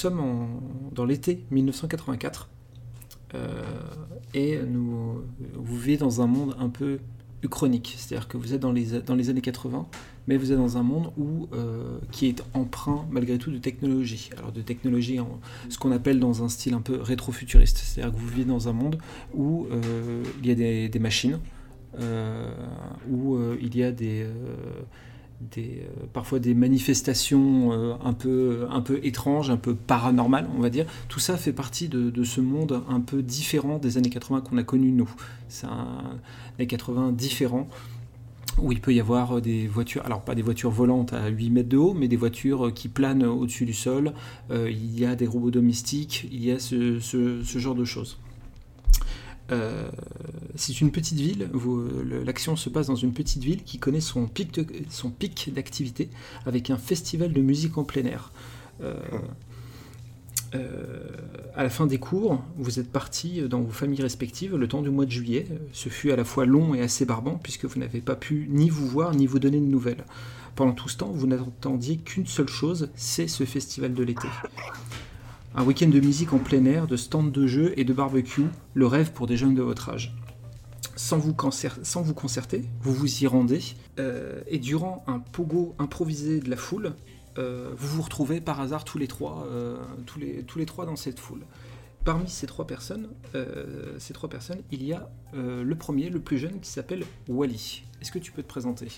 sommes dans l'été 1984 et nous, vous vivez dans un monde un peu uchronique, c'est-à-dire que vous êtes dans les, années 80, mais vous êtes dans un monde où, qui est empreint malgré tout de technologie. Alors de technologie, ce qu'on appelle dans un style un peu rétro-futuriste, c'est-à-dire que vous vivez dans un monde où il y a des machines, où il y a des euh, parfois des manifestations euh, un, peu, un peu étranges, un peu paranormales, on va dire. Tout ça fait partie de, ce monde un peu différent des années 80 qu'on a connu nous. C'est un années 80 différent où il peut y avoir des voitures, alors pas des voitures volantes à 8 mètres de haut, mais des voitures qui planent au-dessus du sol. Euh, il y a des robots domestiques, il y a ce genre de choses. Euh, c'est une petite ville, l'action se passe dans une petite ville qui connaît son pic, d'activité avec un festival de musique en plein air. Euh, euh, à la fin des cours, vous êtes partis dans vos familles respectives le temps du mois de juillet. Ce fut à la fois long et assez barbant puisque vous n'avez pas pu ni vous voir ni vous donner de nouvelles. Pendant tout ce temps, vous n'attendiez qu'une seule chose, c'est ce festival de l'été. Un week-end de musique en plein air, de stands de jeux et de barbecue, le rêve pour des jeunes de votre âge. Sans vous, sans vous concerter, vous vous y rendez, euh, et durant un pogo improvisé de la foule, euh, vous vous retrouvez par hasard tous les trois, euh, tous, les, tous les trois dans cette foule. Parmi ces trois personnes, ces trois personnes, il y a le premier, le plus jeune, qui s'appelle Wally. Est-ce que tu peux te présenter?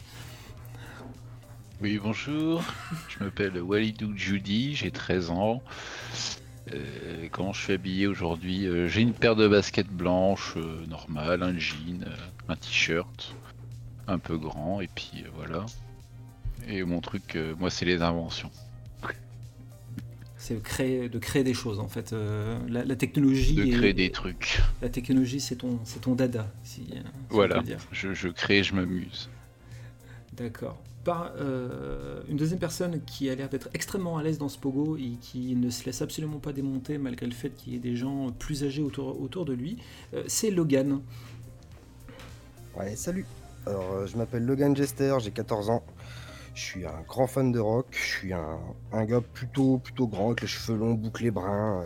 Oui, bonjour. Je m'appelle Walidou Judy, j'ai 13 ans. Euh, comment je suis habillé aujourd'hui euh, J'ai une paire de baskets blanches euh, normales, un jean, un t-shirt un peu grand et puis voilà. Et mon truc, moi, c'est les inventions. C'est créer, de créer des choses en fait. La, technologie. De créer des trucs. La technologie, c'est ton, c'est ton dada. Si, voilà. Je, je crée, je m'amuse. D'accord par euh, une deuxième personne qui a l'air d'être extrêmement à l'aise dans ce pogo et qui ne se laisse absolument pas démonter malgré le fait qu'il y ait des gens plus âgés autour, de lui, euh, c'est Logan. Ouais, salut. Alors, euh, je m'appelle Logan Jester, j'ai 14 ans. Je suis un grand fan de rock. Je suis un, un, gars plutôt, plutôt grand, avec les cheveux longs, bouclés bruns,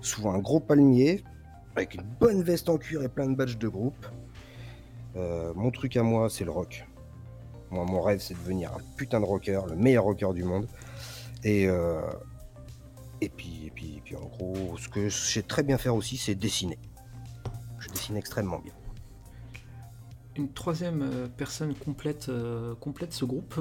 souvent un gros palmier, avec une bonne veste en cuir et plein de badges de groupe. mon truc à moi, c'est le rock mon rêve, c'est de devenir un putain de rocker, le meilleur rocker du monde. Et, euh, et, puis, et, puis, puis, en gros, ce que je sais très bien faire aussi, c'est dessiner. Je dessine extrêmement bien. Une troisième euh, personne complète, euh, complète ce groupe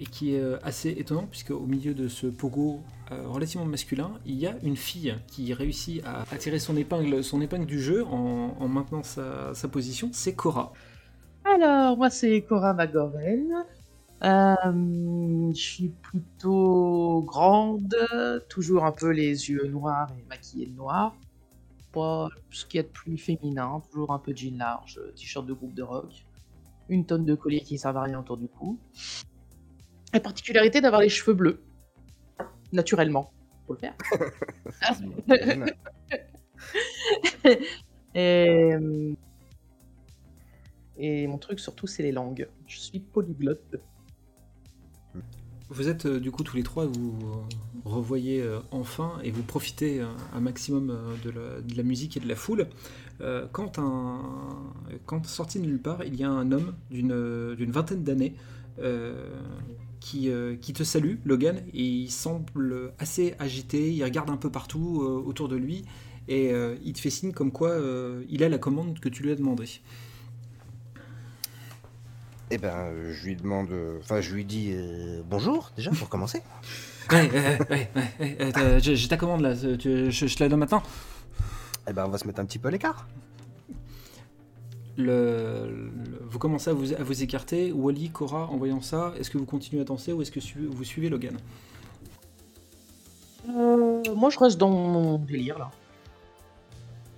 et qui est assez étonnant puisque au milieu de ce pogo relativement masculin, il y a une fille qui réussit à attirer son épingle, son épingle du jeu en, maintenant sa position, c'est Cora. Alors, moi, c'est Cora Magorel. Euh, je suis plutôt grande, toujours un peu les yeux noirs et maquillée de noir. Pas ce qui est de plus féminin, toujours un peu de jean large, t-shirt de groupe de rock, une tonne de colliers qui ne servent à rien autour du cou. La particularité d'avoir les cheveux bleus, naturellement, faut le faire. et, et mon truc surtout, c'est les langues. Je suis polyglotte. Vous êtes euh, du coup tous les trois, vous euh, revoyez euh, enfin et vous profitez un maximum de la, musique et de la foule. quand, sorti de nulle part, il y a un homme d'une vingtaine d'années qui, te salue, Logan, et il semble assez agité, il regarde un peu partout autour de lui et il te fait signe comme quoi il a la commande que tu lui as demandé. Eh ben, je lui demande. Enfin, je lui dis euh, bonjour, déjà, pour commencer. ouais, ouais, ouais, j'ai ta commande là, je, je, te la donne maintenant. Eh ben, on va se mettre un petit peu à l'écart. Le, vous commencez à vous, à vous écarter. Wally, Cora, en voyant ça, est-ce que vous continuez à danser ou est-ce que vous suivez Logan? Euh, Moi, je reste dans mon délire là.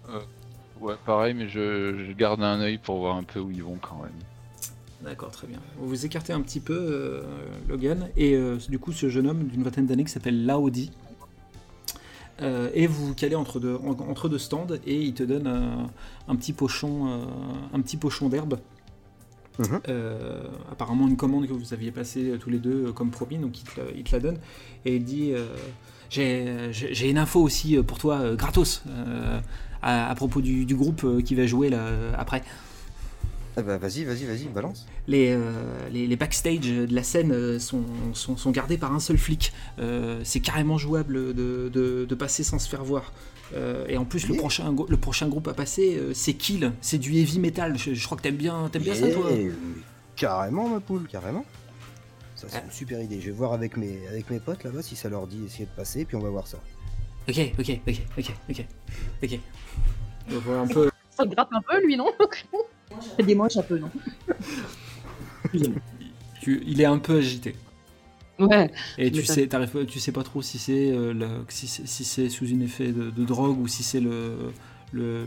Euh, ouais, pareil, mais je, je garde un œil pour voir un peu où ils vont quand même. D'accord, très bien. Vous vous écartez un petit peu, euh, Logan, et euh, du coup, ce jeune homme d'une vingtaine d'années qui s'appelle Laodi, euh, et vous vous calez entre deux, entre deux stands, et il te donne un, petit pochon, un petit pochon d'herbe. Mhm. Euh, apparemment une commande que vous aviez passée euh, tous les deux euh, comme promis, donc il te, la- il te la donne et il dit euh, j'ai une info aussi euh, pour toi euh, gratos euh, à, à propos du, du groupe euh, qui va jouer là euh, après. Eh ben, vas-y, vas-y, vas-y, balance. Les, euh, les, les backstage de la scène euh, sont, sont, sont gardés par un seul flic. Euh, c'est carrément jouable de, de, de passer sans se faire voir. Euh, et en plus, le, prochain, le prochain groupe à passer, c'est Kill. C'est du heavy metal. Je, je crois que t'aimes bien, t'aimes bien ça, toi Carrément, ma poule, carrément. Ça, c'est une super idée. Je vais voir avec mes, avec mes potes là-bas si ça leur dit essayer de passer, puis on va voir ça. Ok, ok, ok, ok, ok, ok. On voit un peu. Ça te gratte un peu, lui, non? Des moches un peu, non tu- il est un peu agité. Ouais. Et tu sais, tu sais pas trop si c'est euh, si c'est si c'est sous un effet de, de drogue ou si c'est le, le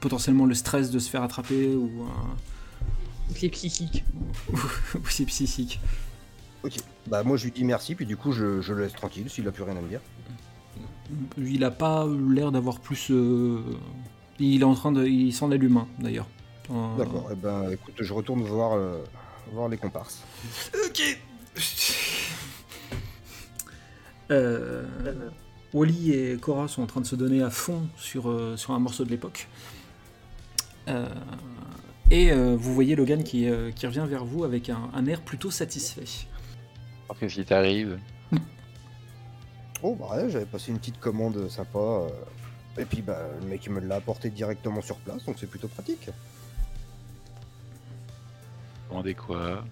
potentiellement le stress de se faire attraper ou, un- Les psychiques. ou c'est psychique. Ok. Bah, moi, je lui dis merci, puis du coup, je, je le laisse tranquille s'il a plus rien à me dire. Il a pas l'air d'avoir plus. euh, Il est en train de. Il s'en allume un d'ailleurs. Euh, D'accord. Eh ben, écoute, je retourne voir, euh, voir les comparses. Ok. Euh, Wally et Cora sont en train de se donner à fond sur, euh, sur un morceau de l'époque. Euh, et euh, vous voyez Logan qui, euh, qui revient vers vous avec un, un air plutôt satisfait. Alors, Qu'est-ce qui t'arrive Oh, bah, ouais, j'avais passé une petite commande sympa. euh, Et puis, bah, le mec, il me l'a apporté directement sur place, donc c'est plutôt pratique. Demandez quoi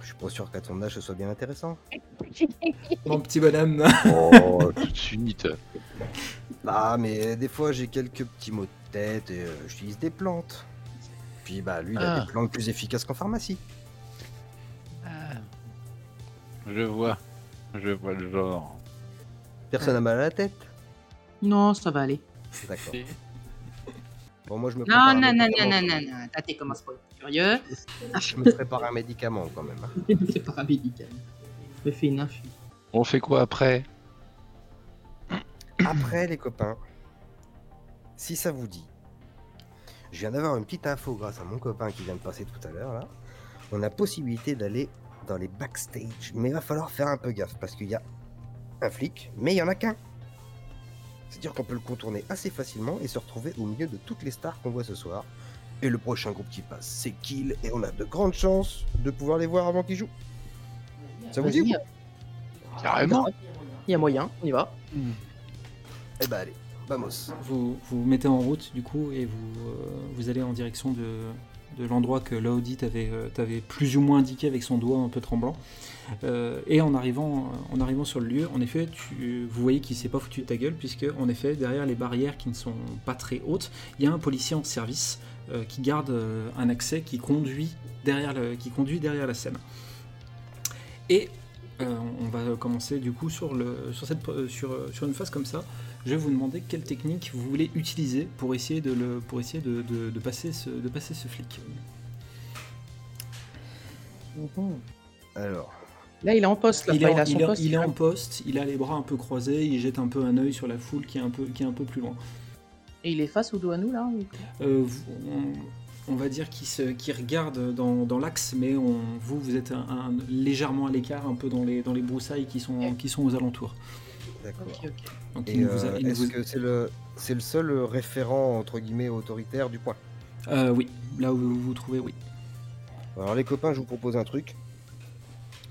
Je suis pas sûr qu'à ton âge, ce soit bien intéressant. Mon petit bonhomme. Oh, tout de suite. Ah, mais des fois, j'ai quelques petits maux de tête et euh, j'utilise des plantes. Puis, bah, lui, il a Ah. des plantes plus efficaces qu'en pharmacie. Je vois. Je vois le genre. Personne n'a mal à la tête. Non, ça va aller. D'accord. Bon, moi, je me Non, non, non, non, non, non, non. T'as t'es commence pas à être curieux. Je me prépare un médicament quand même. hein. C'est paramédical. Je me fais une infusion. On fait quoi après Après, les copains, si ça vous dit, je viens d'avoir une petite info grâce à mon copain qui vient de passer tout à l'heure là. On a possibilité d'aller dans les backstage, mais il va falloir faire un peu gaffe parce qu'il y a un flic, mais il y en a qu'un. C'est-à-dire qu'on peut le contourner assez facilement et se retrouver au milieu de toutes les stars qu'on voit ce soir. Et le prochain groupe qui passe, c'est Kill, et on a de grandes chances de pouvoir les voir avant qu'ils jouent. Ça vous dit Carrément Il y a moyen, on y va. Eh ben allez, vamos. Vous vous mettez en route du coup et vous, euh, vous allez en direction de, de l'endroit que Laudi t'avait euh, t'avait plus ou moins indiqué avec son doigt un peu tremblant. Euh, et en arrivant, en arrivant sur le lieu, en effet, vous voyez qu'il s'est pas foutu de ta gueule, puisque en effet, derrière les barrières qui ne sont pas très hautes, il y a un policier en service euh, qui garde euh, un accès qui conduit derrière, le- qui conduit derrière la scène. Et euh, on va commencer du coup euh, sur, sur une phase comme ça. Je vais vous demander quelle technique vous voulez utiliser pour essayer de, le, pour essayer de, de- de passer ce, de passer ce flic. Alors, Euh, Là, il est en poste, là. Il est, a son il est- poste. il est en poste, il a les bras un peu croisés, il jette un peu un œil sur la foule qui est un peu, qui est un peu plus loin. Et il est face au dos à nous, là ou- Euh, vous- on, on va dire qu'il se- qu'il regarde dans, dans l'axe, mais on- vous, vous êtes un- un- légèrement à l'écart, un peu dans les, dans les broussailles qui sont, qui sont aux alentours. D'accord. Ok, ok. Donc, Et il a- euh, il est-ce vous- que c'est le, c'est le seul référent entre guillemets autoritaire du point Euh, oui, là où vous vous trouvez, oui. Alors les copains, je vous propose un truc.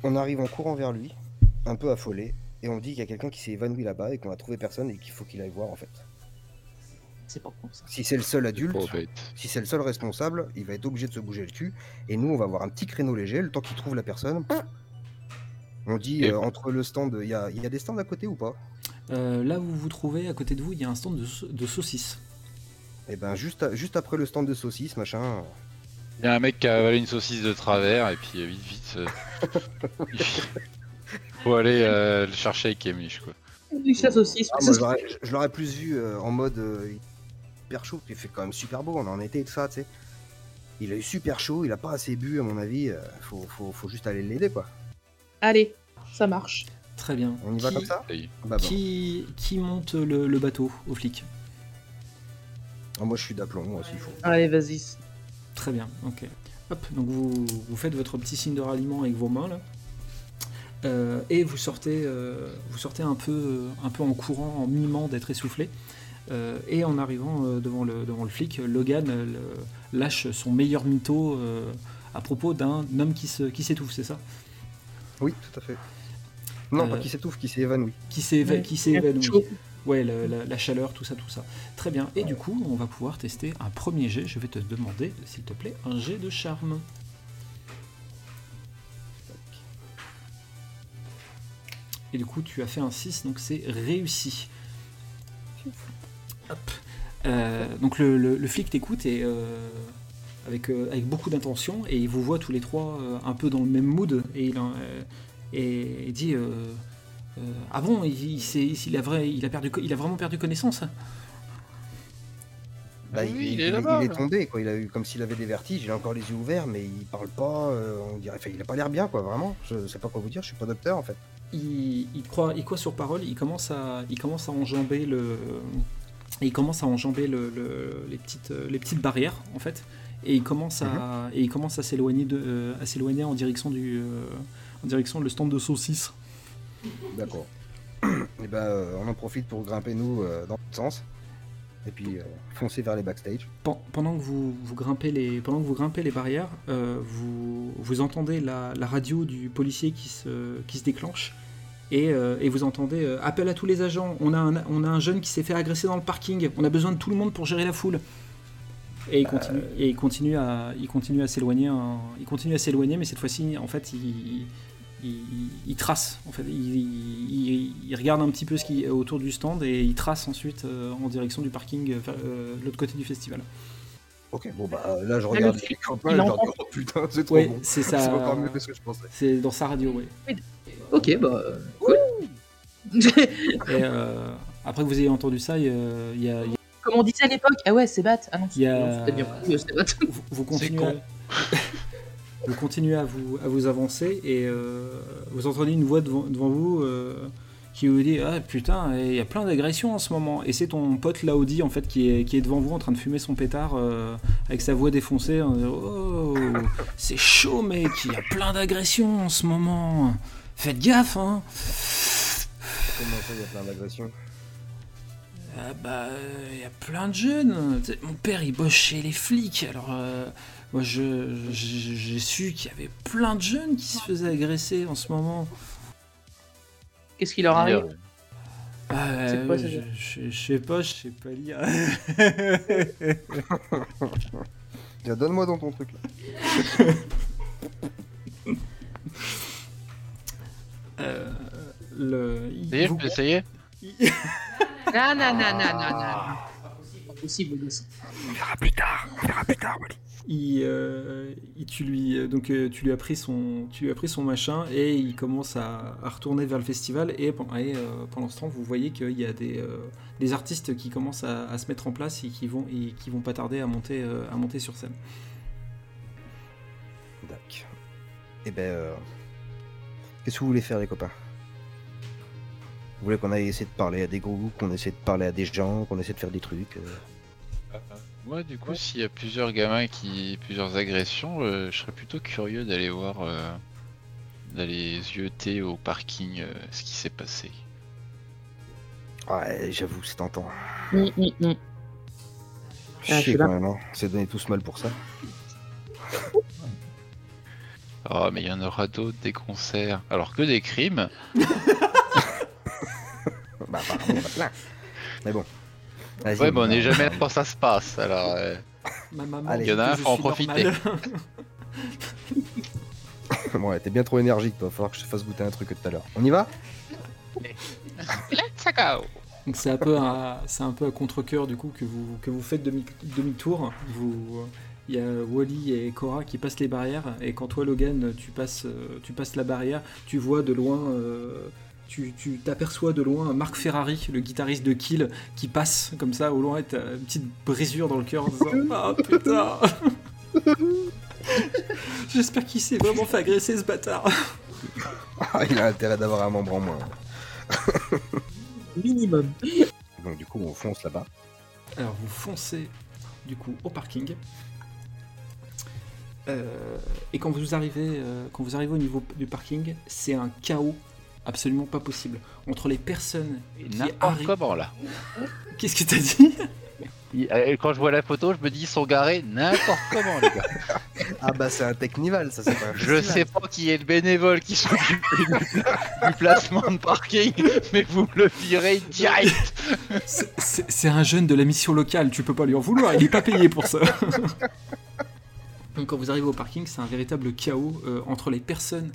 On arrive en courant vers lui, un peu affolé, et on dit qu'il y a quelqu'un qui s'est évanoui là-bas et qu'on a trouvé personne et qu'il faut qu'il aille voir en fait. C'est pas con, ça? Si c'est le seul adulte, si c'est le seul responsable, il va être obligé de se bouger le cul, et nous on va avoir un petit créneau léger, le temps qu'il trouve la personne. On dit euh, entre le stand, il y a, il y a des stands à côté ou pas? Euh, là où vous vous trouvez, à côté de vous, il y a un stand de, sau- de saucisses. Et ben juste, à- juste après le stand de saucisses, machin. Il y a un mec qui a avalé une saucisse de travers et puis euh, vite vite. euh, Faut aller euh, le chercher avec Amish quoi. Ah, moi, je l'aurais- je l'aurais plus vu euh, en mode euh, hyper chaud, il fait quand même super beau, on est en été et tout ça, tu sais. Il a eu super chaud, il a pas assez bu à mon avis, euh, faut, faut, faut juste aller l'aider quoi. Allez, ça marche. Très bien. On y va comme ça est. Bah. Qui, qui monte le, le bateau aux flics Ah, moi je suis d'aplomb, moi s'il faut. Allez, vas-y. Très bien, ok. Hop, donc vous, vous faites votre petit signe de ralliement avec vos mains là. Euh, et vous sortez, euh, vous sortez un peu, un peu en courant, en mimant d'être essoufflé. Euh, et en arrivant euh, devant, le, devant le flic, Logan euh, le- lâche son meilleur mytho euh, à propos d'un homme qui se- qui s'étouffe, c'est ça? Oui, tout à fait. Non, Euh, pas qui s'étouffe, qui s'évanouit. Qui s'est éva- Ouais. qui s'est évanoui. Chaud. Ouais, la, la chaleur, tout ça, tout ça. Très bien. Et du coup, on va pouvoir tester un premier jet. Je vais te demander, s'il te plaît, un jet de charme. Et du coup, tu as fait un 6, donc c'est réussi. Hop. Euh, donc le, le- le flic t'écoute et euh, avec, euh, avec beaucoup d'intention et il vous voit tous les trois euh, un peu dans le même mood et il, euh, et il dit euh, euh, ah bon il, il, s'est- il a vrai, il a perdu co- il a vraiment perdu connaissance? Bah, Ah il, oui, il il- est il- là-bas, il est là. tombé, quoi. Il a eu comme s'il avait des vertiges. Il a encore les yeux ouverts, mais il parle pas. euh, on dirait, enfin, il a pas l'air bien, quoi. Vraiment. Je sais pas quoi vous dire. Je suis pas docteur, en fait. il, il croit il croit sur parole il commence à il commence à enjamber le il commence à enjamber le, le- les petites les petites barrières en fait et il commence à et il commence à s'éloigner de euh, à s'éloigner en direction du euh, en direction le stand de saucisses D'accord. Et ben, euh, on en profite pour grimper nous euh, dans le sens. Et puis euh, foncer vers les backstage. Pen- pendant que vous, vous grimpez les pendant que vous grimpez les barrières, euh, vous, vous entendez la, la radio du policier qui se, qui se déclenche et, euh, et vous entendez euh, appel à tous les agents. On a un, on a un jeune qui s'est fait agresser dans le parking. On a besoin de tout le monde pour gérer la foule. Et il continue, et il continue à il continue à s'éloigner. hein. Il continue à s'éloigner, mais cette fois-ci, en fait, il, il, il trace. En fait, il, il- il regarde un petit peu ce qui est autour du stand et il trace ensuite euh, en direction du parking, euh, euh, de l'autre côté du festival. Ok, bon, bah euh, là, je le regarde les Je dis, oh putain, c'est trop Ouais, bon. c'est C'est ça. encore mieux que ce que je pensais. C'est dans sa radio, oui. Ok, bah. euh, cool. Et euh, après que vous ayez entendu ça, il y a- il y a- il y a- Comme on disait à l'époque, ah ouais, c'est bat. Ah non, a- bien euh, c'est bat. vous, continuez, con. à, vous continuez à vous, à vous avancer et euh, vous entendez une voix devant, devant vous euh, qui vous dit Ah putain, il y a plein d'agressions en ce moment. Et c'est ton pote Laudi en fait qui est, qui est devant vous en train de fumer son pétard euh, avec sa voix défoncée. en disant, Oh, c'est chaud, mec, il y a plein d'agressions en ce moment. Faites gaffe, hein. Comment ça, il y a plein d'agressions? Ah bah, il y a plein de jeunes. Mon père, il bosse chez les flics. Alors, euh, moi, je, je- j'ai su qu'il y avait plein de jeunes qui se faisaient agresser en ce moment. Qu'est-ce qui leur arrive? Ah, C'est quoi, euh, je, je- je sais pas, je sais pas lire. Tiens, Donne-moi dans ton truc là. Euh, le, Ça y est, je peux essayer? Non, non, non, non, non, non. Pas possible, le gosse. On verra plus tard. On verra plus tard, Wally. il, euh, il- tu lui donc euh, tu lui as pris son tu lui as pris son machin et il commence à, à retourner vers le festival et, et, euh, pendant ce temps vous voyez qu'il y a des, euh, des artistes qui commencent à, à se mettre en place et qui vont et qui vont pas tarder à monter euh, à monter sur scène. Dac. Et ben, euh, qu'est-ce que vous voulez faire, les copains? Vous voulez qu'on aille essayer de parler à des groupes, qu'on essaie de parler à des gens, qu'on essaie de faire des trucs euh, Moi, du coup, s'il y a plusieurs gamins qui. plusieurs agressions, euh, je serais plutôt curieux d'aller voir. euh, d'aller zioter au parking euh, ce qui s'est passé. Ouais, j'avoue, c'est tentant. Hum. Ah, je Chier suis là. quand même, hein. C'est donné tous mal pour ça. Oh, mais il y en aura d'autres, des concerts. Alors que des crimes Bah, a plein. Mais bon. Vas-y, Ouais, mais on n'est jamais là quand ça se passe, alors. euh, Ma maman Allez. Il y en a un, faut en profiter. Bon, ouais, t'es bien trop énergique, toi. Falloir que je te fasse goûter un truc tout à l'heure. On y va? Let's go Donc c'est un peu à, c'est un peu à contre-cœur du coup que vous, que vous faites demi, demi-tour. Vous, il y a Wally et Cora qui passent les barrières et quand toi Logan tu passes, euh, tu passes la barrière, tu vois de loin, euh, tu, tu t'aperçois de loin Marc Ferrari, le guitariste de Kill, qui passe comme ça au loin et t'as une petite brisure dans le cœur en disant ah putain. J'espère qu'il s'est vraiment fait agresser ce bâtard. Ah, il a intérêt d'avoir un membre en moins. Minimum. Donc, du coup, on fonce là-bas. Alors vous foncez du coup au parking. Euh, et quand vous arrivez, euh, quand vous arrivez au niveau du parking, c'est un chaos absolument pas possible entre les personnes qui N'importe arrivent. comment là. Qu'est-ce que t'as dit? Euh, Quand je vois la photo, je me dis ils sont garés n'importe comment les gars. Ah bah c'est un Technival, ça c'est pas un Je sais pas qui est le bénévole qui s'occupe du, du placement de parking, mais vous me le virez direct. C'est- un jeune de la mission locale, tu peux pas lui en vouloir, il est pas payé pour ça. Donc quand vous arrivez au parking, c'est un véritable chaos euh, entre les personnes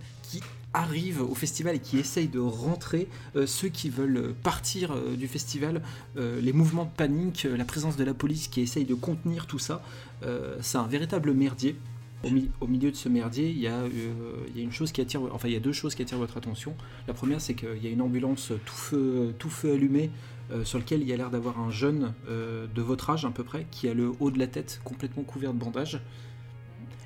arrivent au festival et qui essayent de rentrer, euh, ceux qui veulent partir euh, du festival, euh, les mouvements de panique, euh, la présence de la police qui essaye de contenir tout ça. Euh, c'est un véritable merdier. Au, mi- au milieu de ce merdier, il y, a, euh, il y a une chose qui attire, enfin il y a deux choses qui attirent votre attention. La première, c'est qu'il y a une ambulance tout feu, tout feu allumé euh, sur lequel il y a l'air d'avoir un jeune euh, de votre âge à peu près, qui a le haut de la tête complètement couvert de bandages.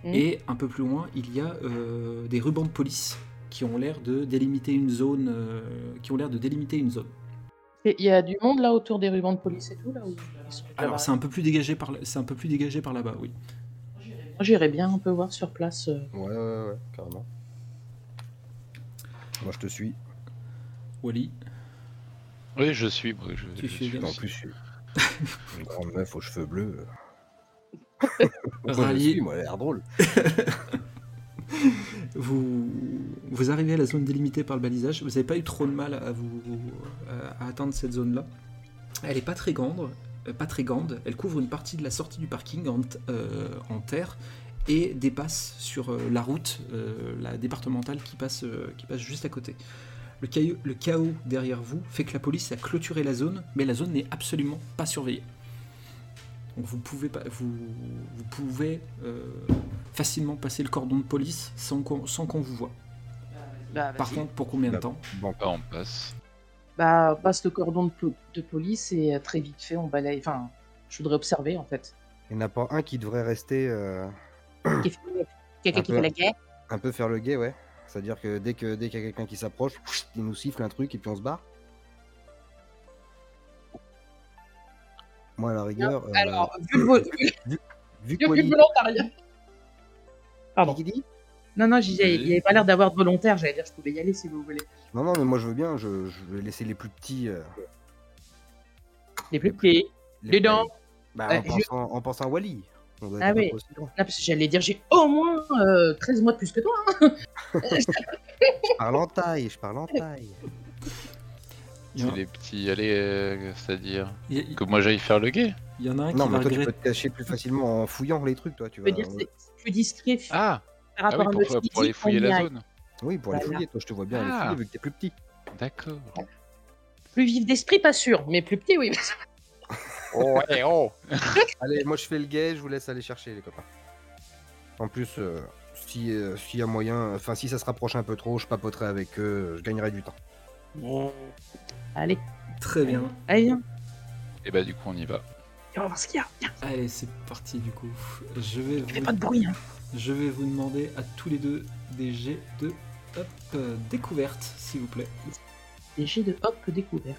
Mhm. Et un peu plus loin, il y a euh, des rubans de police qui ont l'air de délimiter une zone, euh, qui ont l'air de délimiter une zone. Il y a du monde là autour des rubans de police et tout là où Alors c'est un peu plus dégagé par, c'est un peu plus dégagé par là-bas, oui. Moi j'irais bien un peu voir sur place. euh. Ouais, ouais, ouais, carrément. Moi je te suis. Wally, Oui, je suis. moi, je, Tu je suis suis bien. En plus, je suis une grande meuf aux cheveux bleus. Moi, je Rallié. suis, moi, elle a l'air drôle. vous, vous arrivez à la zone délimitée par le balisage. Vous n'avez pas eu trop de mal à vous à, à atteindre cette zone-là. Elle est pas très grande, euh, pas très grande. Elle couvre une partie de la sortie du parking en, euh, terre et dépasse sur euh, la route, euh, départementale qui passe, euh, juste à côté. Le chaos derrière vous fait que la police a clôturé la zone, mais la zone n'est absolument pas surveillée. Donc vous pouvez, pas, vous, vous pouvez euh, facilement passer le cordon de police sans qu'on sans qu'on vous voie. Bah, Par contre, pour combien de Bah, temps? Bon, Ah, on passe. Bah, passe le cordon de, po- de police et euh, très vite fait on balaye. Enfin, je voudrais observer en fait. il n'y en a pas un qui devrait rester euh, Qui fait- Quelqu'un Un qui peu. fait la guerre un peu faire le gay, ouais. C'est-à-dire que dès que dès qu'il y a quelqu'un qui s'approche, il nous siffle un truc et puis on se barre. Moi, à la rigueur. euh, Alors, vu le, vu vu vu volontariat. Pardon. Qui dit? Non, non, j'y- il n'y avait pas l'air d'avoir de volontaire. J'allais dire, je pouvais y aller si vous voulez. Non, non, mais moi je veux bien. Je, je vais laisser les plus petits. euh, Les plus petits. les- Dedans. Bah, Euh, en, je- pensant, en pensant à Wally. On doit Ah oui. Non, parce que j'allais dire, j'ai au moins euh, 13 mois de plus que toi. hein. Je parle en taille, je parle en taille. C'est les petits. Allez, euh, c'est-à-dire a- que moi j'aille faire le guet. il y en a un Non, qui va mais toi tu peux te cacher plus facilement en fouillant les trucs, toi. Tu vas... veux dire, c'est plus discret Ah, par ah rapport oui, à pour, notre pour aller fouiller la zone. Oui, pour aller Voilà. fouiller. Toi, je te vois bien aller Ah. fouiller vu que t'es plus petit. D'accord. Plus vif d'esprit, pas sûr, mais plus petit, oui. Ouais, oh Allez, moi je fais le gay, je vous laisse aller chercher les copains. En plus, euh, si euh, s'il y a moyen, enfin si ça se rapproche un peu trop, je papoterai avec eux, je gagnerai du temps. Allez, Très bien. allez, viens. Et bah, du coup, on y va. Et on va voir ce qu'il y a. Viens, Allez, c'est parti du coup. Je vais, fais vous, pas de bruit. Hein. je vais vous demander à tous les deux des jets de hop, euh, découverte, s'il vous plaît. Des jets de hop découverte.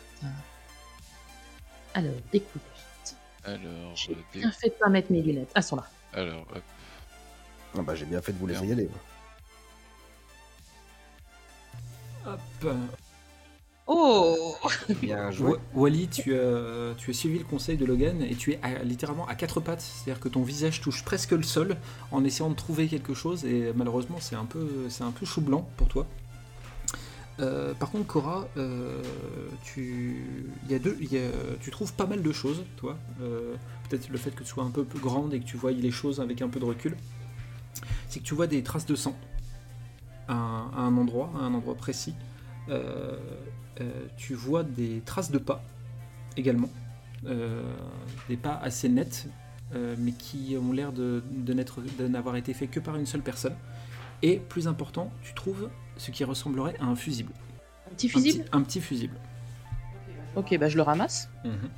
Alors, découverte. Alors, J'ai euh, bien fait de pas mettre mes lunettes. Ah, elles sont là. alors hop. Ah bah j'ai bien fait de vous laisser y aller. Hop. Euh, Oh Bien joué. Wa- Wally, tu as, tu as suivi le conseil de Logan et tu es à- littéralement à quatre pattes, c'est-à-dire que ton visage touche presque le sol en essayant de trouver quelque chose et malheureusement c'est un peu, c'est un peu chou blanc pour toi. Euh, par contre, Cora, euh, tu, il y a deux, il y a- tu trouves pas mal de choses, toi. Euh, Peut-être le fait que tu sois un peu plus grande et que tu vois les choses avec un peu de recul. C'est que tu vois des traces de sang à un, à un endroit, à un endroit précis. Euh, tu vois des traces de pas également, Euh, des pas assez nets, euh, mais qui ont l'air de, n'avoir été faits que par une seule personne. Et plus important, tu trouves ce qui ressemblerait à un fusible. Un petit Un fusible petit, un petit fusible. Ok, bah je le ramasse. Mhm.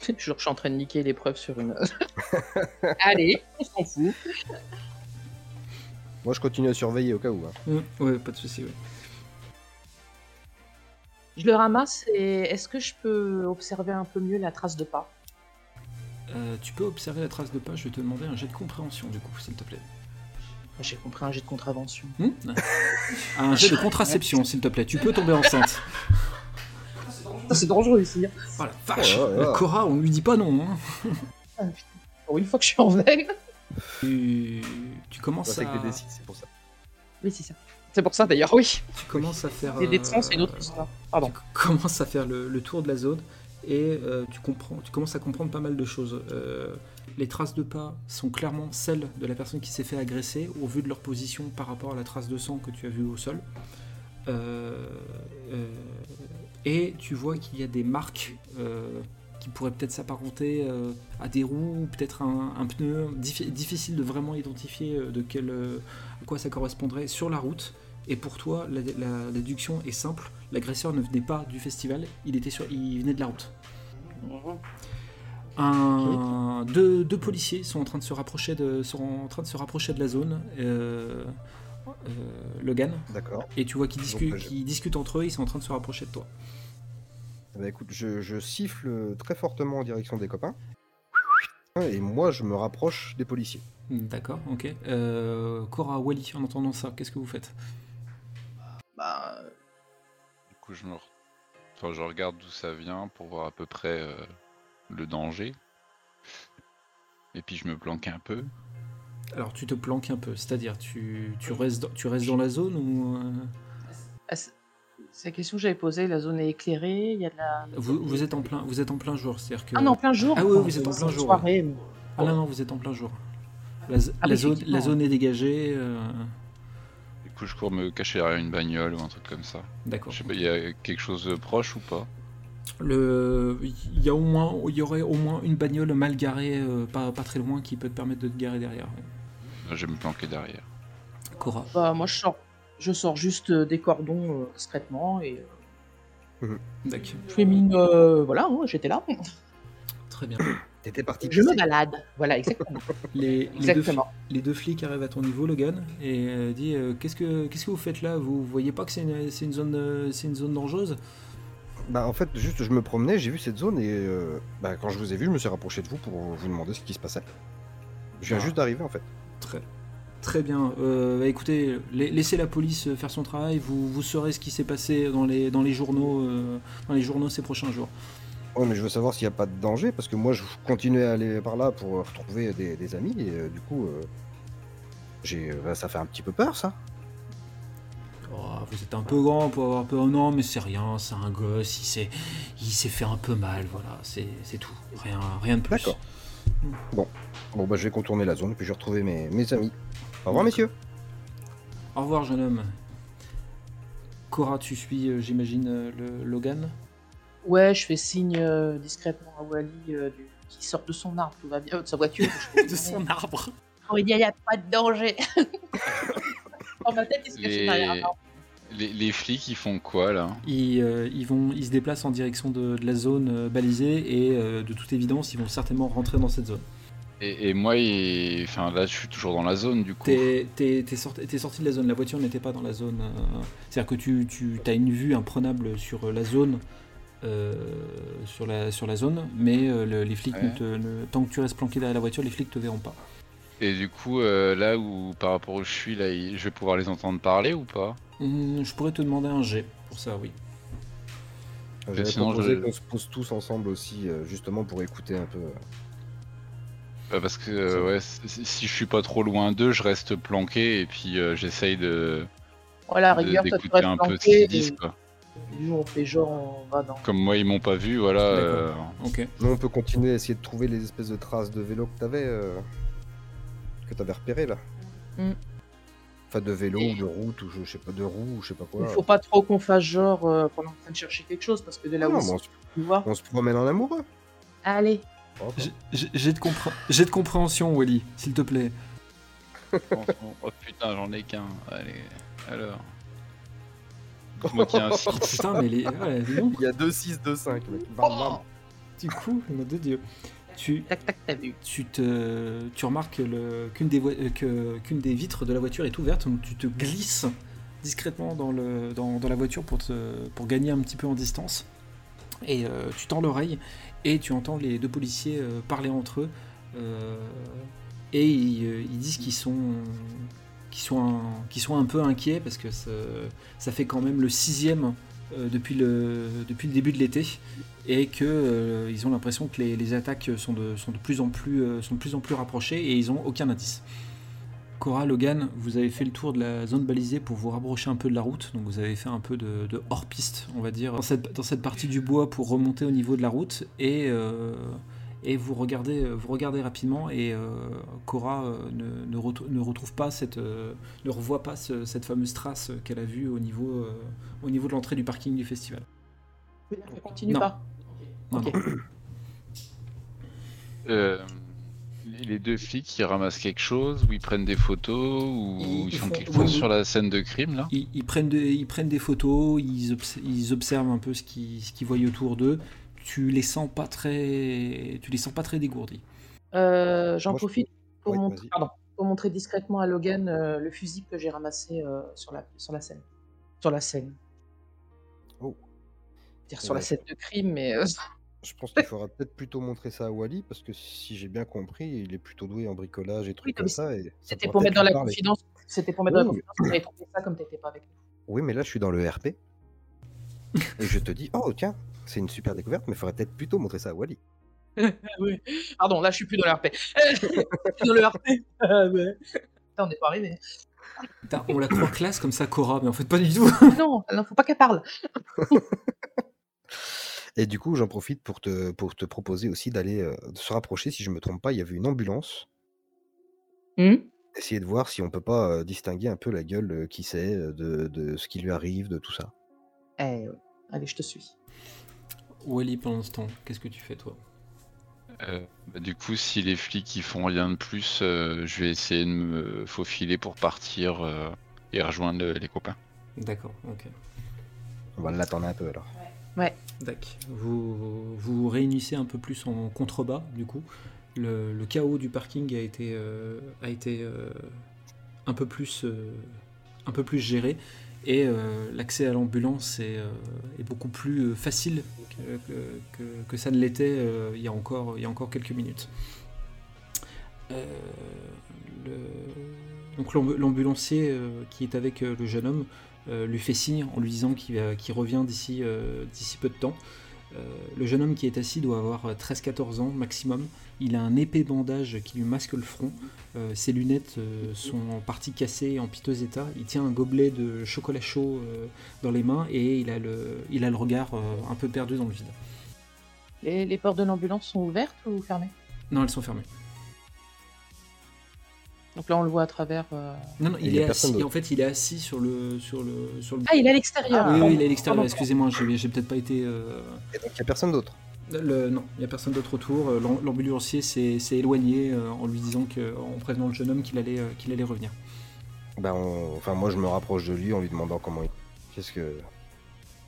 Je je suis en train de niquer l'épreuve sur une. Allez, on s'en fout. Moi je continue à surveiller au cas où. hein. Mhm. Ouais, pas de souci. ouais. Je le ramasse et est-ce que je peux observer un peu mieux la trace de pas Euh, tu peux observer la trace de pas. Je vais te demander un jet de compréhension, du coup, s'il te plaît. J'ai compris un jet de contravention. Hmm un jet de contraception, s'il te plaît. Tu peux tomber enceinte. C'est dangereux ici. hein. Oh la vache Oh là là. Cora, on lui dit pas non. hein. Ah, une fois que je suis en veille. Tu, tu commences à... que des D6, c'est pour ça. Oui, c'est ça. C'est pour ça d'ailleurs, oui. Tu commences à faire... Euh, sang, c'est une autre histoire. Pardon. Tu commences à faire le, le tour de la zone et euh, tu, comprends, tu commences à comprendre pas mal de choses. Euh, les traces de pas sont clairement celles de la personne qui s'est fait agresser au vu de leur position par rapport à la trace de sang que tu as vue au sol. Euh, et tu vois qu'il y a des marques qui pourraient peut-être s'apparenter à des roues, ou peut-être un, un pneu. Diffi- difficile de vraiment identifier de quel, à quoi ça correspondrait sur la route. Et pour toi, la, la- la déduction est simple. L'agresseur ne venait pas du festival, il, était sur, il venait de la route. Un, deux, deux policiers sont en train de se rapprocher de, sont en train de se rapprocher de la zone. euh, euh, Logan, D'accord. et tu vois qu'ils discutent, discutent entre eux, ils sont en train de se rapprocher de toi. Ben, écoute, je, je siffle très fortement en direction des copains. Et moi, je me rapproche des policiers. D'accord, ok. Euh, Cora, Wally, en entendant ça, qu'est-ce que vous faites? Bah, Du coup, je me, re- enfin, je regarde d'où ça vient pour voir à peu près euh, le danger. Et puis je me planque un peu. Alors tu te planques un peu, c'est-à-dire tu, tu, restes, dans, tu restes dans la zone ou... euh, ah, c'est la question que j'avais posée. La zone est éclairée, il y a de la. vous, vous êtes en plein, vous êtes en plein jour, c'est-à-dire que... Ah non, en plein jour. Ah oui, vous êtes en plein jour, Soirée. Ah non, non, vous êtes en plein jour. La, Ah la zone, effectivement. la zone est dégagée. euh, coup, je cours me cacher derrière une bagnole ou un truc comme ça. D'accord. Je sais pas, il y a quelque chose de proche ou pas? Le, il y a au moins, il y aurait au moins une bagnole mal garée, euh, pas, pas très loin, qui peut te permettre de te garer derrière. Je vais me planquer derrière. Cora. Bah, moi, je sors, je sors juste euh, des cordons euh, discrètement et D'accord. je fais mine. euh, voilà, hein, j'étais là. Très bien. T'étais parti. Je me balade. Voilà, exactement. Les, les, deux, exactement. les deux flics arrivent à ton niveau, Logan, et euh, dit euh, qu'est-ce que qu'est-ce que vous faites là? Vous voyez pas que c'est une, c'est une zone euh, c'est une zone dangereuse? Bah, en fait, juste, je me promenais, j'ai vu cette zone et euh, bah, quand je vous ai vu, je me suis rapproché de vous pour vous demander ce qui se passait. Je viens Ah. juste d'arriver en fait. Très, très bien. Euh, bah, écoutez, la- laissez la police faire son travail. Vous, vous saurez ce qui s'est passé dans les, dans les journaux euh, dans les journaux ces prochains jours. Ouais, mais je veux savoir s'il n'y a pas de danger parce que moi, je continuais à aller par là pour euh, retrouver des, des amis et euh, du coup, euh, j'ai, bah, ça fait un petit peu peur ça. Oh, vous êtes un peu grand pour avoir peur. Non, mais c'est rien. C'est un gosse. Il s'est il s'est fait un peu mal. Voilà, c'est c'est tout. Rien, rien de plus. D'accord. Bon, bon bah, je vais contourner la zone et puis je vais retrouver mes, mes amis. Au revoir, messieurs. Au revoir, jeune homme. Cora, tu suis, euh, j'imagine, le Logan? Ouais, je fais signe euh, discrètement à Wally euh, du- qui sort de son arbre, tout va bien, euh, de sa voiture. Je fais, arbre. Oh, il n'y a, pas de danger. Dans ma tête, il se cache Les... derrière un arbre. les... les flics, ils font quoi là? Ils, euh, ils, vont, ils se déplacent en direction de, de la zone euh, balisée et euh, de toute évidence, ils vont certainement rentrer dans cette zone. et, et moi, il- enfin là, je suis toujours dans la zone du coup. T'es t'es- t'es sorti, t'es sorti de la zone, la voiture n'était pas dans la zone. euh, C'est-à-dire que tu, tu as une vue imprenable sur la zone. Euh, sur, la, sur la zone, mais euh, le- les flics, Ouais. ne te, ne- tant que tu restes planqué derrière la voiture, les flics te verront pas. Et du coup, euh, là où par rapport où je suis, là, je vais pouvoir les entendre parler ou pas? Hum, je pourrais te demander un jet pour ça, oui. J'avais sinon, proposé je- qu'on se pose tous ensemble aussi, justement pour écouter un peu. Bah, Parce que euh, ouais, si je suis pas trop loin d'eux, je reste planqué et puis euh, j'essaye de Voilà, de- rigueur, toi, tu d'écouter un peu ce qu'ils disent. Quoi. Nous, on fait genre, on va dans. Comme moi, ils m'ont pas vu, voilà. euh, Ok. Nous, on peut continuer à essayer de trouver les espèces de traces de vélo que t'avais, euh, que t'avais repéré là. Mm. Enfin, de vélo ou de route ou je, je sais pas de roue ou je sais pas Il quoi. faut pas trop qu'on fasse genre euh, qu'on est en train de chercher quelque chose parce que de là Non, où on, on se, on se promène en amoureux. Allez, Oh, J'ai- de, j'ai de compréhension, Wally, s'il te plaît. oh putain, j'en ai qu'un. Allez, alors. Moi qui ai un Oh, site. putain, mais les. ouais. Il y a 2, 6, 2, 5. Mec. Bam, bam. Du coup, de Dieu. Tu, tac tac, t'as vu. tu, te, tu remarques le- qu'une des, voi- euh, que- qu'une des vitres de la voiture est ouverte, donc tu te glisses discrètement dans, le, dans, dans la voiture pour, te, pour gagner un petit peu en distance. Et euh, tu tends l'oreille et tu entends les deux policiers euh, parler entre eux. euh, et ils, ils disent qu'ils sont, qu'ils sont, un, qu'ils sont un peu inquiets parce que ça, fait quand même le sixième euh, depuis, le, depuis le début de l'été et que euh, ils ont l'impression que les, attaques sont de, sont, de plus en plus, euh, sont de plus en plus rapprochées et ils ont aucun indice. Cora, Logan, vous avez fait le tour de la zone balisée pour vous rapprocher un peu de la route, donc vous avez fait un peu de, de hors-piste, on va dire, dans cette, dans cette partie du bois pour remonter au niveau de la route, et, et vous, regardez, vous regardez rapidement, et euh, Cora euh, ne, ne, retrou- ne retrouve pas cette, euh, ne revoit pas ce- cette fameuse trace qu'elle a vue au niveau, euh, au niveau de l'entrée du parking du festival. Je veux dire qu'elle continue Non. pas. Non, Ok. non. Euh, les deux flics, ils ramassent quelque chose, ou ils prennent des photos, ou Ils- ils, font font- quelque oui, chose oui. sur la scène de crime, là? Ils, ils prennent des, ils prennent des photos, ils, obs- ils observent un peu ce qu'ils ce qu'ils voient autour d'eux. Tu les sens pas très, tu les sens pas très dégourdis. Euh, J'en je profite pour, Oui, montrer, vas-y. pardon, pour montrer discrètement à Logan euh, le fusil que j'ai ramassé euh, sur, la, sur la scène. Sur la scène. Oh. Dire sur la scène de crime, mais euh, Je pense qu'il faudra peut-être plutôt montrer ça à Wally, parce que si j'ai bien compris, il est plutôt doué en bricolage et trucs Oui, comme ça. c'était pour mettre dans la parler. confidence. C'était pour mettre dans la confidence. Trouvé ça comme t'étais pas avec nous. Oui, mais là, je suis dans le RP. et je te dis, oh tiens, c'est une super découverte, mais il faudrait peut-être plutôt montrer ça à Wally. oui. Pardon, là je suis plus dans le RP. je suis plus dans le RP. Putain, on n'est pas arrivé. Putain, On la croit classe comme ça, Cora, mais en fait pas du tout. Non, non, faut pas qu'elle parle. Et du coup, j'en profite pour te, pour te proposer aussi d'aller euh, de se rapprocher. Si je me trompe pas, il y avait une ambulance. Hmm? Essayer de voir si on peut pas euh, distinguer un peu la gueule euh, qui c'est, euh, de, de ce qui lui arrive, de tout ça. Eh. Allez, je te suis. Wally, pendant ce temps, qu'est-ce que tu fais toi? Euh, bah, Du coup, si les flics ils font rien de plus, euh, je vais essayer de me faufiler pour partir euh, et rejoindre les copains. D'accord, ok. On va l'attendre un peu alors. D'accord. Vous vous réunissez un peu plus en contrebas, du coup. Le, le chaos du parking a été, euh, a été euh, un, peu plus, euh, un peu plus géré. Et euh, l'accès à l'ambulance est, euh, est beaucoup plus facile que, que- ça ne l'était euh, il, y a encore- quelques minutes. Euh, donc l'ambu- l'ambulancier euh, qui est avec euh, le jeune homme euh, lui fait signe en lui disant qu'il revient euh, d'ici peu de temps. Euh, le jeune homme qui est assis doit avoir euh, 13-14 ans maximum. Il a un épais bandage qui lui masque le front. Euh, ses lunettes euh, sont en partie cassées et en piteux état. Il tient un gobelet de chocolat chaud euh, dans les mains et il a le, il a le regard euh, un peu perdu dans le vide. Les portes de l'ambulance sont ouvertes ou fermées? Non, elles sont fermées. Donc là, on le voit à travers. euh, Non, non, il est assis. En fait, il est assis sur le sur le sur le. Ah, il est à l'extérieur. oui, oui, il est à l'extérieur. Excusez-moi, j'ai j'ai peut-être pas été. euh, Et donc, il n'y a personne d'autre. Le- non, il n'y a personne d'autre autour. Euh, l'am- L'ambulancier s'est s'est éloigné euh, en lui disant que, en prévenant le jeune homme qu'il allait, euh, qu'il allait revenir. Ben, on- Enfin, moi, je me rapproche de lui en lui demandant comment il. Qu'est-ce que.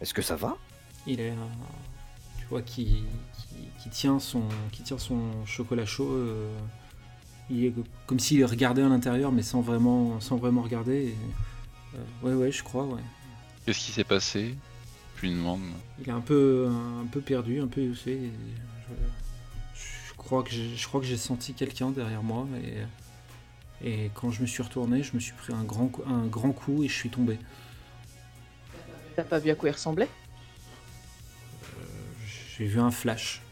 Est-ce que ça va? Il est, euh, tu vois, qui, qui, qui tient son, qui tient son chocolat chaud. euh, il est comme s'il regardait à l'intérieur, mais sans vraiment, sans vraiment regarder. et, euh, ouais, ouais, je crois, ouais. Qu'est-ce qui s'est passé? Je lui demande. Il est un peu, un peu perdu, un peu et Je, je crois que j'ai, je crois que j'ai senti quelqu'un derrière moi et, et quand je me suis retourné, je me suis pris un grand, coup- un grand coup et je suis tombé. T'as pas vu à quoi il ressemblait? J'ai vu un flash,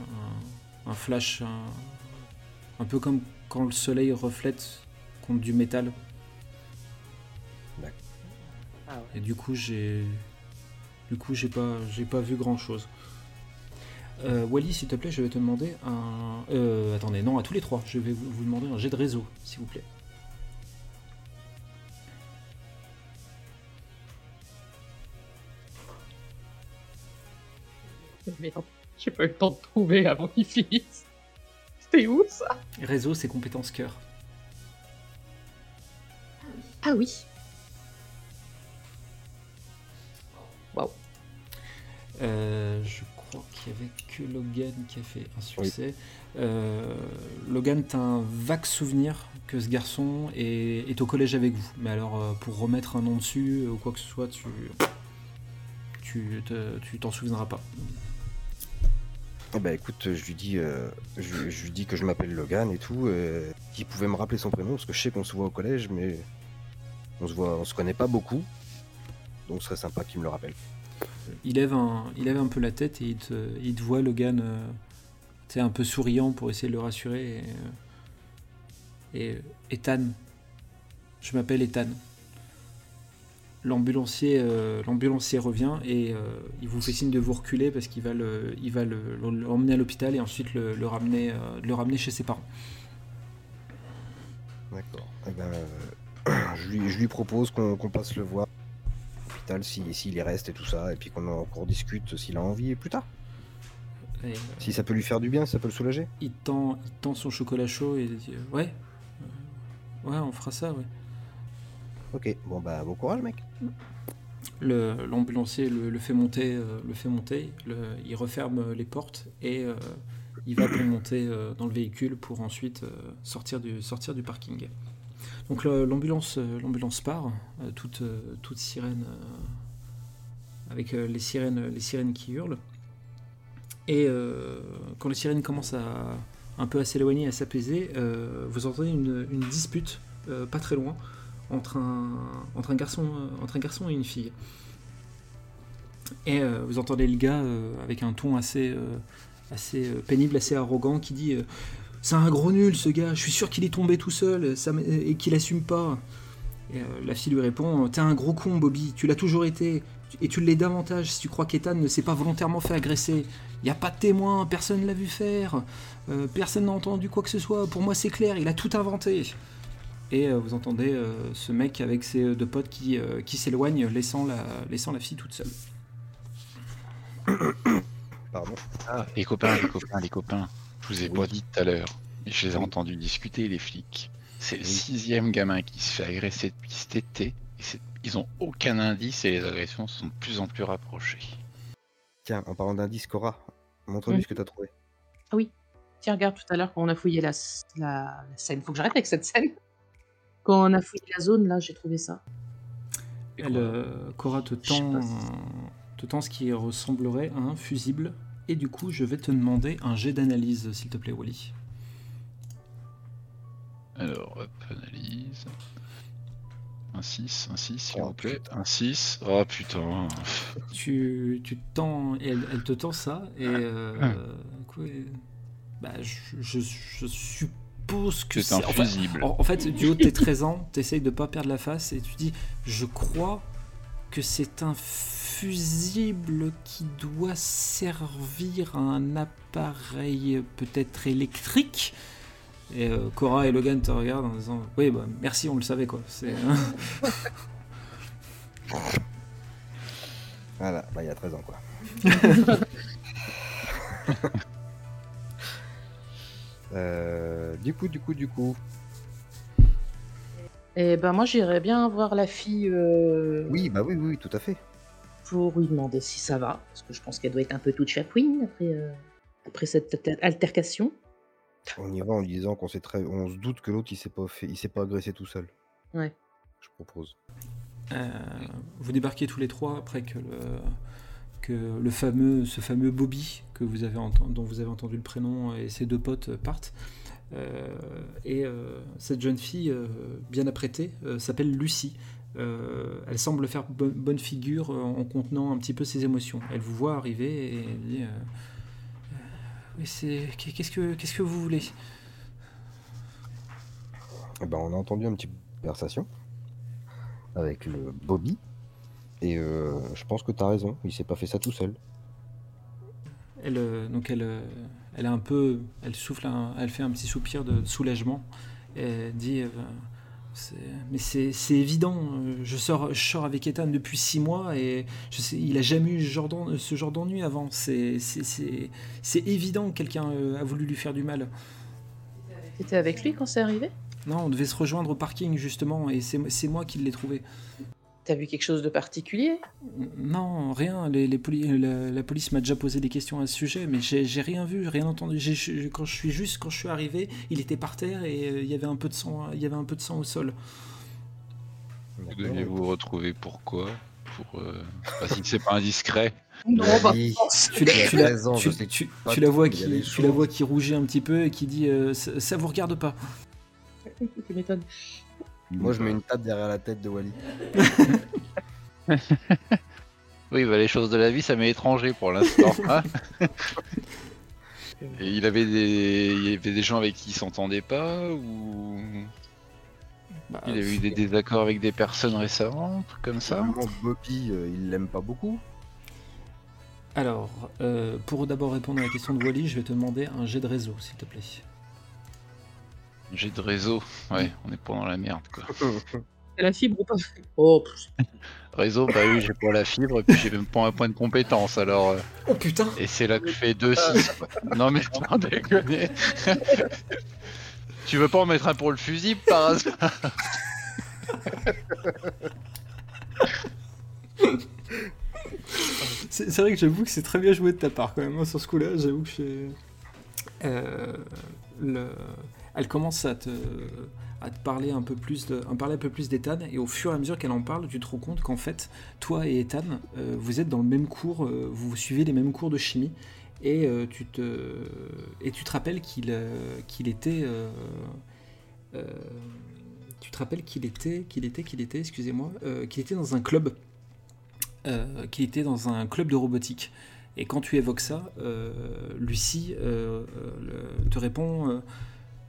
un, un flash, un, un peu comme quand le soleil reflète contre du métal. Ah ouais. Et du coup, j'ai, du coup, j'ai pas, j'ai pas vu grand chose. Wally, s'il te plaît, je vais te demander un. euh, attendez, non, à tous les trois, je vais vous, vous demander un jet de réseau, s'il vous plaît. Merde, j'ai pas eu le temps de trouver avant qu'il finisse. C'était où ça? Réseau, c'est compétence cœur. Ah oui. Waouh. Euh, je crois qu'il y avait que Logan qui a fait un succès. Euh, Logan, t'as un vague souvenir que ce garçon est, est au collège avec vous. Mais alors, euh, pour remettre un nom dessus ou quoi que ce soit, tu tu t'en souviendras pas. Bah écoute, je lui dis, euh, je, lui dis que je m'appelle Logan et tout, euh, qu'il pouvait me rappeler son prénom parce que je sais qu'on se voit au collège, mais on se voit, on se connaît pas beaucoup, donc ce serait sympa qu'il me le rappelle. Il lève un, peu la tête et il te, voit, Logan, euh, un peu souriant pour essayer de le rassurer. Et, euh, et Ethan, je m'appelle Ethan. L'ambulancier, euh, l'ambulancier revient et euh, il vous fait signe de vous reculer parce qu'il va le, il va le- l'emmener à l'hôpital et ensuite le, le ramener, euh, le ramener chez ses parents. D'accord. Eh ben, je, lui, je lui propose qu'on qu'on passe le voir à l'hôpital s'il y reste et tout ça, et puis qu'on en- qu'on rediscute s'il a envie plus tard. Et, Si ça peut lui faire du bien, ça peut le soulager. il, tend, il tend son chocolat chaud et il dit Ouais, ouais, on fera ça, ouais. Ok, bon bah bon courage mec. L'ambulancier le, le fait monter, euh, le fait monter il referme euh, les portes et euh, il va monter euh, dans le véhicule pour ensuite euh, sortir, du, parking. Donc l'ambulance euh, l'ambulance part, euh, toute, euh, toute sirène, euh, avec euh, les, sirènes, les sirènes qui hurlent. Et euh, quand les sirènes commencent à un peu à s'éloigner, à s'apaiser, euh, vous entendez une, dispute euh, pas très loin entre un, garçon, euh, entre un garçon et une fille. Et euh, vous entendez le gars euh, avec un ton assez, pénible, assez arrogant, qui dit C'est un gros nul ce gars, je suis sûr qu'il est tombé tout seul et qu'il assume pas. Et la fille lui répond T'es un gros con, Bobby, tu l'as toujours été, et tu l'es davantage si tu crois qu'Ethan ne s'est pas volontairement fait agresser. Il n'y a pas de témoin, personne ne l'a vu faire, personne n'a entendu quoi que ce soit. Pour moi, c'est clair, il a tout inventé. Et euh, vous entendez euh, ce mec avec ses deux potes qui, euh, qui s'éloignent, laissant la, laissant la fille toute seule. Pardon. Ah, les copains, les copains, les copains. Je vous ai Oui. pas dit tout à l'heure. Je les ai Oui. entendus discuter, les flics. C'est le Oui. sixième gamin qui se fait agresser depuis cet été. Et ils ont aucun indice et les agressions sont de plus en plus rapprochées. Tiens, en parlant d'indice, Cora, montre-lui Mm. ce que t'as trouvé. Tiens, regarde, tout à l'heure, quand on a fouillé la, s- la, la scène, faut que j'arrête avec cette scène. Quand on a fouillé la zone, là, j'ai trouvé ça. Elle, euh, Cora te tend, te tend ce qui ressemblerait à un fusible. Et du coup, je vais te demander un jet d'analyse, s'il te plaît, Wally. Alors, hop, analyse. Un 6, un 6, s'il Oh, vous plaît. Un 6. Oh putain. Tu, tu te tends, et elle, elle te tend ça, et euh, Ah. quoi, et- bah, je, je- je suppose que C'est un c'est. enfin, fusible. en, en fait, du haut de tes 13 ans, t'essayes de pas perdre la face, et tu dis Je crois que c'est un fusible qui doit servir à un appareil peut-être électrique. Et euh, Cora et Logan te regardent en disant Oui, bah merci, on le savait quoi. C'est. Voilà, bah il y a 13 ans quoi. Euh, du coup, du coup, du coup. Et ben moi, j'irais bien voir la fille euh, Oui, bah oui, oui, tout à fait. pour lui demander si ça va, parce que je pense qu'elle doit être un peu toute chapouine après, euh, après cette alter- altercation. On y va en lui disant qu'on sait très, on se doute que l'autre il s'est pas fait, il s'est pas agressé tout seul. Ouais. Je propose. Euh, vous débarquez tous les trois après que le, que le fameux, ce fameux Bobby que vous avez dont vous avez entendu le prénom et ses deux potes partent. Euh, et euh, cette jeune fille euh, bien apprêtée s'appelle Lucie. Euh, elle semble faire bo- bonne figure en contenant un petit peu ses émotions. Elle vous voit arriver et elle dit euh, Euh, qu'est-ce que qu'est-ce que vous voulez? Eh ben, on a entendu un petit conversation avec le Bobby. Et je pense que t'as raison, il s'est pas fait ça tout seul. Elle, donc elle, elle a un peu, elle souffle, un- elle fait un petit soupir de soulagement. Et elle dit, euh, mais c'est évident. euh, Je sors, je sors avec Ethan depuis six mois et je sais, il a jamais eu ce genre d'ennui avant. C'est évident que quelqu'un euh, a voulu lui faire du mal. T'étais avec lui quand c'est arrivé? Non, on devait se rejoindre au parking justement et c'est moi qui l'ai trouvé. T'as vu quelque chose de particulier? Non, rien. Les, les poli- la, la police m'a déjà posé des questions à ce sujet, mais j'ai rien vu, rien entendu. Quand je suis juste, quand je suis arrivé, il était par terre et euh, il y avait un peu de sang, il y avait un peu de sang au sol. Vous deviez vous retrouver pourquoi? Pour, euh, bah, si c'est pas indiscret. Non, bah. Tu la, Il a tu la- 13 ans, tu- je sais tu- pas tu la tout, vois qui, tu la choses. vois qui rougit un petit peu et qui dit euh, ça, ça vous regarde pas. tu m'étonnes. Moi, je mets une tape derrière la tête de Wally. Oui, bah, les choses de la vie, ça m'est étranger pour l'instant. hein. Et il avait des, il y avait des gens avec qui il s'entendait pas ou Bah, il a eu des désaccords avec des personnes récemment, un truc comme ça. Bobby, euh, il l'aime pas beaucoup. Alors, euh, pour d'abord répondre à la question de Wally, je vais te demander un jet de réseau, s'il te plaît. J'ai de réseau, ouais, on est pas dans la merde quoi. La fibre ou pas? Oh, Réseau, bah oui, j'ai pas la fibre et puis j'ai même pas un point de compétence alors. euh, Oh putain Et c'est là que je fais 2-6. quoi. Non mais sans déconner. tu veux pas en mettre un pour le fusil par hasard? C'est c'est vrai que j'avoue que c'est très bien joué de ta part quand même hein, sur ce coup-là. J'avoue que j'ai- Euh, le... elle commence à te... parler un peu plus de... parler un peu plus d'Ethan et au fur et à mesure qu'elle en parle, tu te rends compte qu'en fait, toi et Ethan, euh, vous êtes dans le même cours, euh, vous suivez les mêmes cours de chimie et euh, tu te et tu te rappelles qu'il qu'il était tu te rappelles qu'il était qu'il était qu'il était excusez-moi qu'il était dans un club euh, qui était dans un club de robotique. Et quand tu évoques ça, Lucie te répond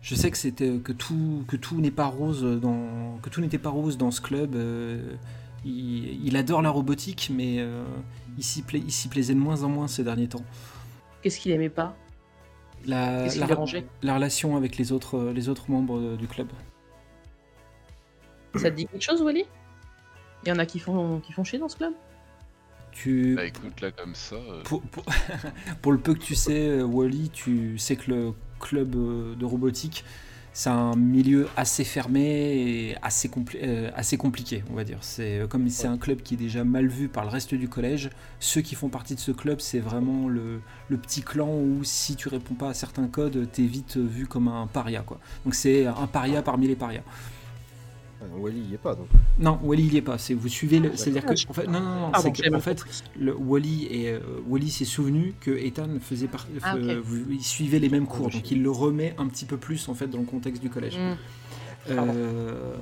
Je sais que c'était que tout que tout n'est pas rose dans que tout n'était pas rose dans ce club. euh, il, il adore la robotique, mais euh, il s'y pla- il s'y plaisait de moins en moins ces derniers temps. Qu'est-ce qu'il aimait pas? La, relation avec les autres les autres membres du club. Ça te dit quelque chose, Wally? Il y en a qui font, qui font chier dans ce club? Tu Bah écoute là comme ça. euh, Pour, pour- pour le peu que tu sais, euh, Wally, tu sais que le club euh, de robotique, c'est un milieu assez fermé et assez, euh, compliqué, on va dire. C'est euh, comme c'est un club qui est déjà mal vu par le reste du collège. Ceux qui font partie de ce club, c'est vraiment le, petit clan où si tu réponds pas à certains codes, t'es vite vu comme un paria. Donc c'est un paria parmi les parias. Euh, Wally, il y est pas donc. Non, Wally il y est pas. C'est vous suivez, le- c'est-à-dire que en fait, non, non, non, c'est j'avais en fait, le Wally et euh, Wally s'est souvenu que Ethan faisait par... Ah, euh, ok. vous- il suivait les mêmes cours, donc il le remet un petit peu plus en fait dans le contexte du collège. Hmm. Euh,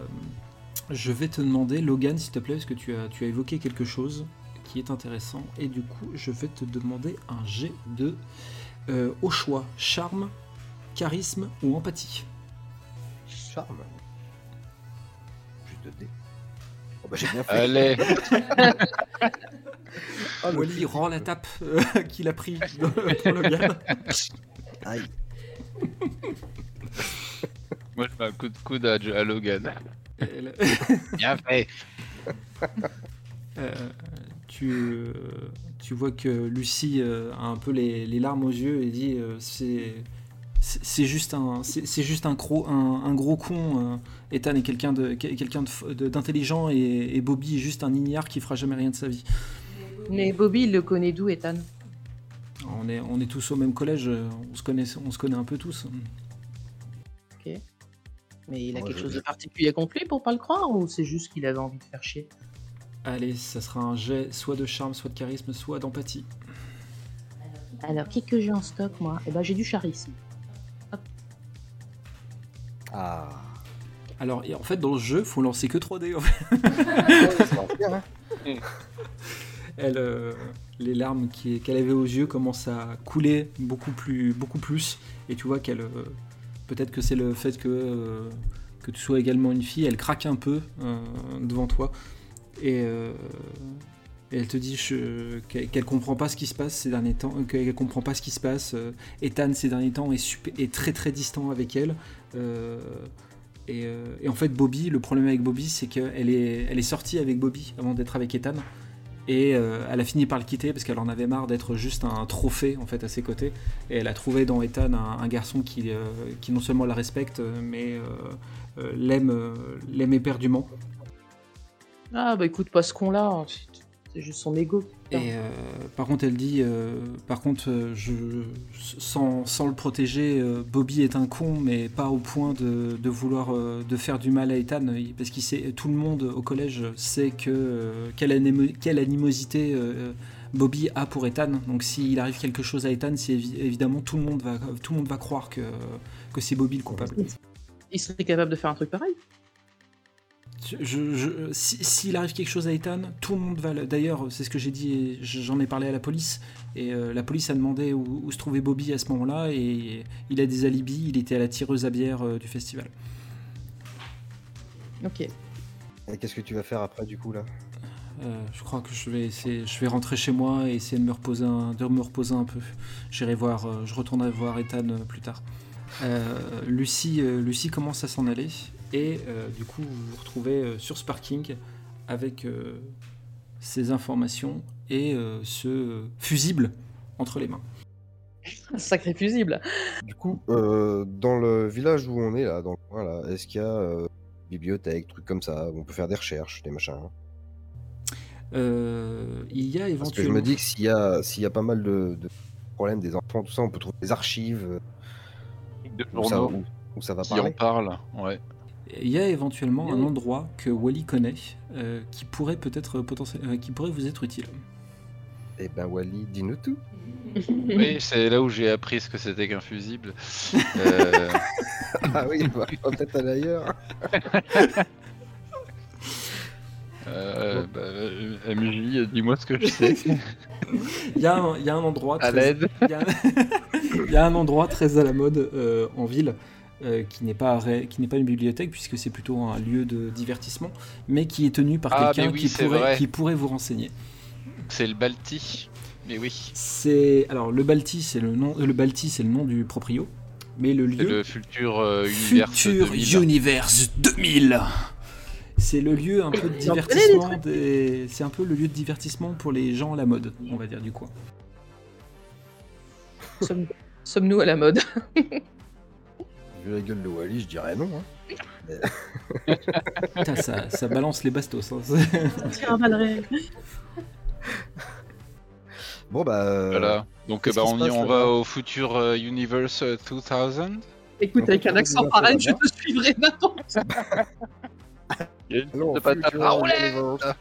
je vais te demander, Logan, s'il te plaît, parce que tu as, tu as évoqué quelque chose qui est intéressant, et du coup, je vais te demander un G de euh, au choix, charme, charisme ou empathie. Charme. Juste de dés. Oh bah j'ai bien fait. Allez, le Wally rend la tape euh, qu'il a pris pour Logan. Aïe. moi je mets un coup de coude à, à Logan. Là- Bien fait. Euh, tu, euh, tu vois que Lucie a un peu les, les larmes aux yeux et dit euh, c'est juste un c'est juste un gros un, un gros con euh, Ethan est quelqu'un de quel- quelqu'un de f- de- d'intelligent et, et Bobby est juste un ignare qui fera jamais rien de sa vie. Mais Bobby, il le connaît d'où, Ethan? On est on est tous au même collège on se connaît on se connaît un peu tous. Mais il a quelque chose de particulier lui pour pas le croire ou c'est juste qu'il avait envie de faire chier? Allez ça sera un jet soit de charme soit de charisme soit d'empathie. Alors, qui que j'ai en stock, moi? Eh ben, j'ai du charisme. Ah. Alors en fait dans le jeu faut lancer que 3D en fait. Elle, euh, les larmes qu'elle avait aux yeux commencent à couler beaucoup plus, beaucoup plus. Et tu vois qu'elle, euh, peut-être que c'est le fait que, euh, que tu sois également une fille, elle craque un peu devant toi. Et, et elle te dit qu'elle comprend pas ce qui se passe ces derniers temps, qu'elle comprend pas ce qui se passe. Ethan ces derniers temps est, super- est très très distant avec elle. Euh, et, en fait, Bobby, le problème avec Bobby, c'est qu'elle est, elle est sortie avec Bobby avant d'être avec Ethan. Et euh, elle a fini par le quitter parce qu'elle en avait marre d'être juste un trophée en fait à ses côtés. Et elle a trouvé dans Ethan un, garçon qui, euh, qui non seulement la respecte, mais l'aime, éperdument. Ah, bah écoute, pas ce con-là. c'est- C'est juste son ego. Et euh, par contre, elle dit, euh, par contre, euh, je, sans, sans le protéger, euh, Bobby est un con, mais pas au point de, de vouloir de faire du mal à Ethan, parce qu'il sait, tout le monde au collège sait que quelle, animo- quelle animosité Bobby a pour Ethan. Donc s'il arrive quelque chose à Ethan, c'est évi- évidemment tout le monde va, tout le monde va croire que, que c'est Bobby le coupable. Il serait capable de faire un truc pareil. Je- je- si- S'il arrive quelque chose à Ethan, tout le monde va. le- D'ailleurs, c'est ce que j'ai dit, j'en ai parlé à la police. Et euh, la police a demandé où, où se trouvait Bobby à ce moment-là. Et il a des alibis. Il était à la tireuse à bière euh, du festival. Ok. Et qu'est-ce que tu vas faire après du coup là? Euh, je crois que je vais, essayer, je vais rentrer chez moi et essayer de me reposer un, de me reposer un peu. J'irai voir, euh, je retournerai voir Ethan euh, plus tard. Euh, Lucie, euh, Lucie commence à s'en aller et euh, du coup vous vous retrouvez euh, sur ce parking avec euh, ces informations et euh, ce euh, fusible entre les mains. Un sacré fusible. Du coup, euh, dans le village où on est là, dans le coin là, est-ce qu'il y a euh, bibliothèque, trucs comme ça, où on peut faire des recherches, des machins hein? Euh, il y a Parce que je éventuellement. me dis que s'il y a, s'il y a pas mal de, de problèmes des enfants, tout ça, on peut trouver des archives De où, ça, journaux où- où ça va qui en parler. parlent, ouais. Il y a éventuellement un endroit que Wally connaît euh, qui pourrait peut-être potentiellement, qui pourrait vous être utile. Eh ben Wally, dis-nous tout. Oui, c'est là où j'ai appris ce que c'était qu'un fusible. Euh, ah oui, va peut-être aller ailleurs. euh, bah, euh, MJ, dis-moi ce que je sais. Il y, a un- il y a un endroit À très, l'aide. il y a, il y a un endroit très à la mode euh, en ville euh, qui n'est pas qui n'est pas une bibliothèque puisque c'est plutôt un lieu de divertissement, mais qui est tenu par Ah, quelqu'un oui, qui c'est pourrait vrai. qui pourrait vous renseigner. C'est le Balti. Mais oui, C'est alors le Balti, c'est le nom euh, le Balti, c'est le nom du proprio, mais le lieu le futur euh, univers. Future 2000. Universe 2000. C'est le lieu un peu de divertissement des... C'est un peu le lieu de divertissement pour les gens à la mode, on va dire du coin. Sommes- Sommes-nous à la mode? Vu la gueule de Wally, je dirais non. hein. Putain, ça, ça balance les bastos. hein. Bon bah. euh, Voilà. Donc bah, on, y, passe, on va au futur euh, Universe euh, 2000. Écoute, Donc, avec un accent pareil, je te suivrai n'importe allons de au patate futur à rouler. Universe.